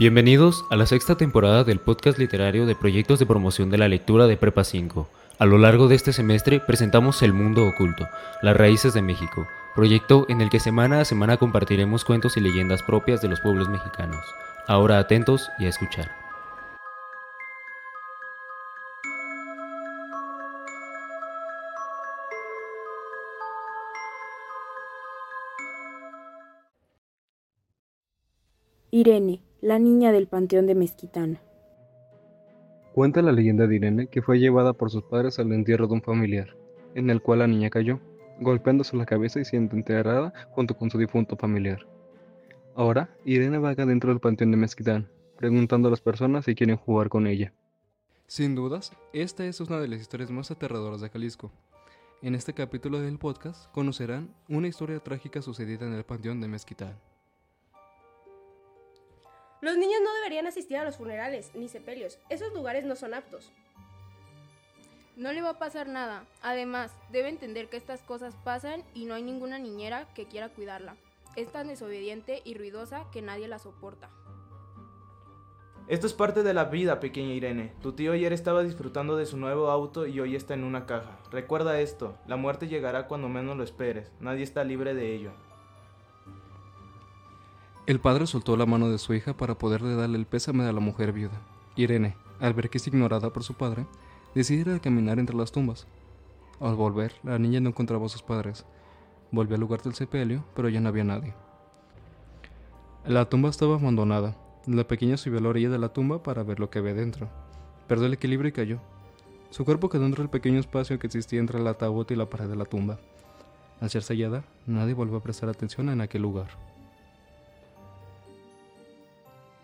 Bienvenidos a la sexta temporada del podcast literario de proyectos de promoción de la lectura de Prepa 5. A lo largo de este semestre presentamos El Mundo Oculto, Las Raíces de México, proyecto en el que semana a semana compartiremos cuentos y leyendas propias de los pueblos mexicanos. Ahora atentos y a escuchar. Irene, la niña del panteón de Mezquitán. Cuenta la leyenda de Irene que fue llevada por sus padres al entierro de un familiar, en el cual la niña cayó, golpeándose la cabeza y siendo enterrada junto con su difunto familiar. Ahora, Irene vaga dentro del panteón de Mezquitán, preguntando a las personas si quieren jugar con ella. Sin dudas, esta es una de las historias más aterradoras de Jalisco. En este capítulo del podcast conocerán una historia trágica sucedida en el panteón de Mezquitán. Los niños no deberían asistir a los funerales ni sepelios. Esos lugares no son aptos. No le va a pasar nada. Además, debe entender que estas cosas pasan y no hay ninguna niñera que quiera cuidarla. Es tan desobediente y ruidosa que nadie la soporta. Esto es parte de la vida, pequeña Irene. Tu tío ayer estaba disfrutando de su nuevo auto y hoy está en una caja. Recuerda esto, la muerte llegará cuando menos lo esperes. Nadie está libre de ello. El padre soltó la mano de su hija para poderle darle el pésame a la mujer viuda. Irene, al ver que es ignorada por su padre, decide caminar entre las tumbas. Al volver, la niña no encontraba a sus padres. Volvió al lugar del sepelio, pero ya no había nadie. La tumba estaba abandonada. La pequeña subió a la orilla de la tumba para ver lo que había dentro. Perdió el equilibrio y cayó. Su cuerpo quedó dentro del pequeño espacio que existía entre el ataúd y la pared de la tumba. Al ser sellada, nadie volvió a prestar atención en aquel lugar.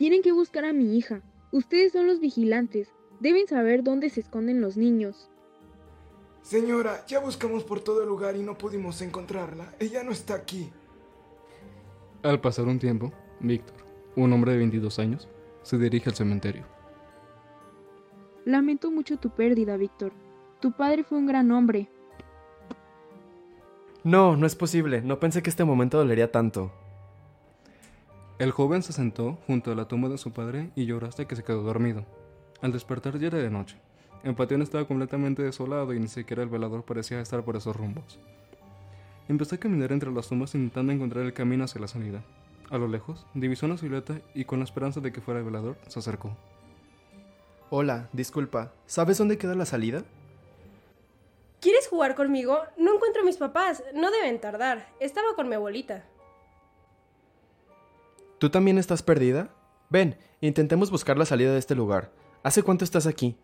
Tienen que buscar a mi hija. Ustedes son los vigilantes. Deben saber dónde se esconden los niños. Señora, ya buscamos por todo el lugar y no pudimos encontrarla. Ella no está aquí. Al pasar un tiempo, Víctor, un hombre de 22 años, se dirige al cementerio. Lamento mucho tu pérdida, Víctor. Tu padre fue un gran hombre. No, no es posible. No pensé que este momento dolería tanto. El joven se sentó junto a la tumba de su padre y lloró hasta que se quedó dormido. Al despertar ya era de noche. El panteón estaba completamente desolado y ni siquiera el velador parecía estar por esos rumbos. Empezó a caminar entre las tumbas intentando encontrar el camino hacia la salida. A lo lejos, divisó una silueta y con la esperanza de que fuera el velador, se acercó. Hola, disculpa. ¿Sabes dónde queda la salida? ¿Quieres jugar conmigo? No encuentro a mis papás. No deben tardar. Estaba con mi abuelita. ¿Tú también estás perdida? Ven, intentemos buscar la salida de este lugar. ¿Hace cuánto estás aquí?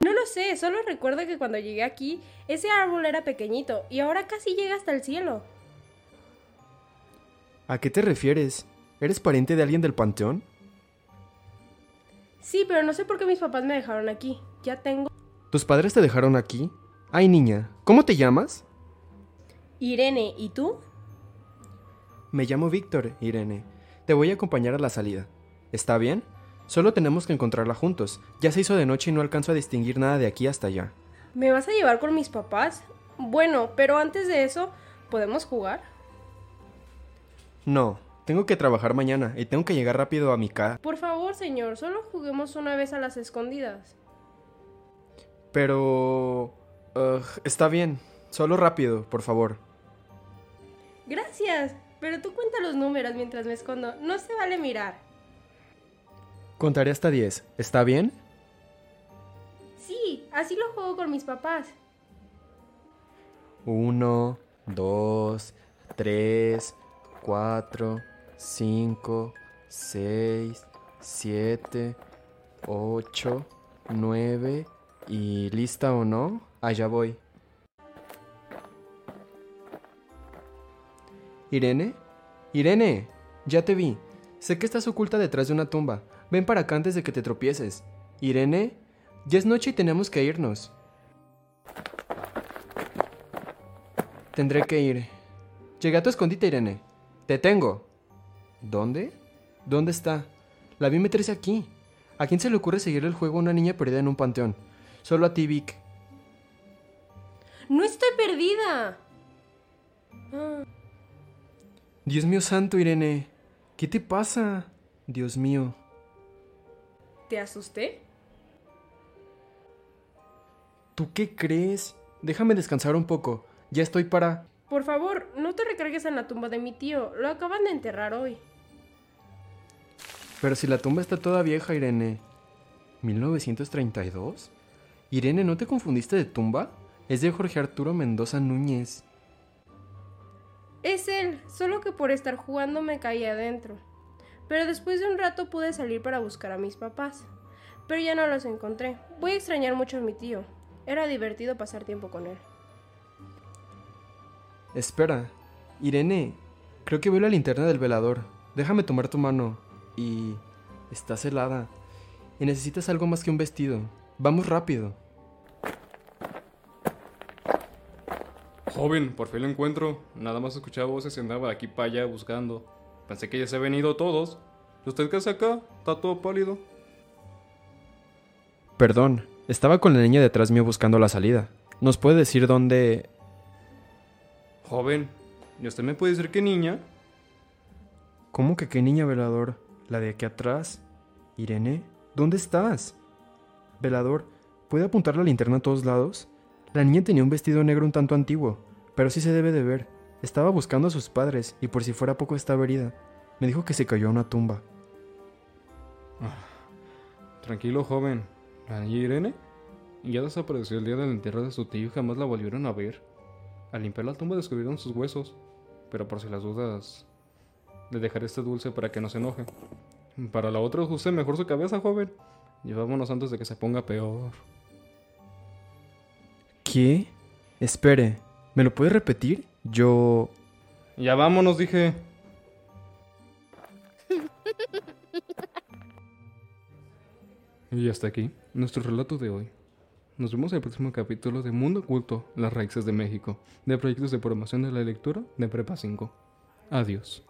No lo sé, solo recuerdo que cuando llegué aquí, ese árbol era pequeñito y ahora casi llega hasta el cielo. ¿A qué te refieres? ¿Eres pariente de alguien del panteón? Sí, pero no sé por qué mis papás me dejaron aquí. Ya tengo... ¿Tus padres te dejaron aquí? Ay, niña, ¿cómo te llamas? Irene, ¿y tú? Me llamo Víctor, Irene. Te voy a acompañar a la salida. ¿Está bien? Solo tenemos que encontrarla juntos. Ya se hizo de noche y no alcanzo a distinguir nada de aquí hasta allá. ¿Me vas a llevar con mis papás? Bueno, pero antes de eso, ¿podemos jugar? No, tengo que trabajar mañana y tengo que llegar rápido a mi casa. Por favor, señor, solo juguemos una vez a las escondidas. Pero... está bien. Solo rápido, por favor. Gracias. Pero tú cuenta los números mientras me escondo. No se vale mirar. Contaré hasta 10. ¿Está bien? Sí, así lo juego con mis papás. 1, 2, 3, 4, 5, 6, 7, 8, 9 y lista o no, allá voy. ¿Irene? Irene, ya te vi. Sé que estás oculta detrás de una tumba. Ven para acá antes de que te tropieces. Irene, ya es noche y tenemos que irnos. Tendré que ir. Llegué a tu escondite, Irene. Te tengo. ¿Dónde? ¿Dónde está? La vi meterse aquí. ¿A quién se le ocurre seguir el juego a una niña perdida en un panteón? Solo a ti, Vic. No estoy perdida. Ah. Dios mío santo, Irene. ¿Qué te pasa? Dios mío. ¿Te asusté? ¿Tú qué crees? Déjame descansar un poco. Ya estoy para... Por favor, no te recargues en la tumba de mi tío. Lo acaban de enterrar hoy. Pero si la tumba está toda vieja, Irene. ¿1932? Irene, ¿no te confundiste de tumba? Es de Jorge Arturo Mendoza Núñez. Es él, solo que por estar jugando me caí adentro. Pero después de un rato pude salir para buscar a mis papás. Pero ya no los encontré. Voy a extrañar mucho a mi tío. Era divertido pasar tiempo con él. Espera. Irene, creo que veo la linterna del velador. Déjame tomar tu mano. Y... estás helada. Y necesitas algo más que un vestido. Vamos rápido. Joven, por fin lo encuentro. Nada más escuchaba voces y andaba de aquí para allá buscando. Pensé que ya se habían ido todos. ¿Y usted qué hace acá? Está todo pálido. Perdón, estaba con la niña detrás mío buscando la salida. ¿Nos puede decir dónde... Joven, ¿y usted me puede decir qué niña? ¿Cómo que qué niña velador? ¿La de aquí atrás? Irene, ¿dónde estás? Velador, ¿puede apuntar la linterna a todos lados? La niña tenía un vestido negro un tanto antiguo, pero sí se debe de ver. Estaba buscando a sus padres y por si fuera poco estaba herida. Me dijo que se cayó a una tumba. Tranquilo, joven. La niña Irene ya desapareció el día del entierro de su tío y jamás la volvieron a ver. Al limpiar la tumba descubrieron sus huesos, pero por si las dudas, le dejaré este dulce para que no se enoje. Para la otra use mejor su cabeza, joven. Llevámonos antes de que se ponga peor. ¿Qué? Espere, ¿me lo puede repetir? Yo... Ya vámonos, dije. Y hasta aquí, nuestro relato de hoy. Nos vemos en el próximo capítulo de Mundo Oculto, las raíces de México, de proyectos de promoción de la lectura de Prepa 5. Adiós.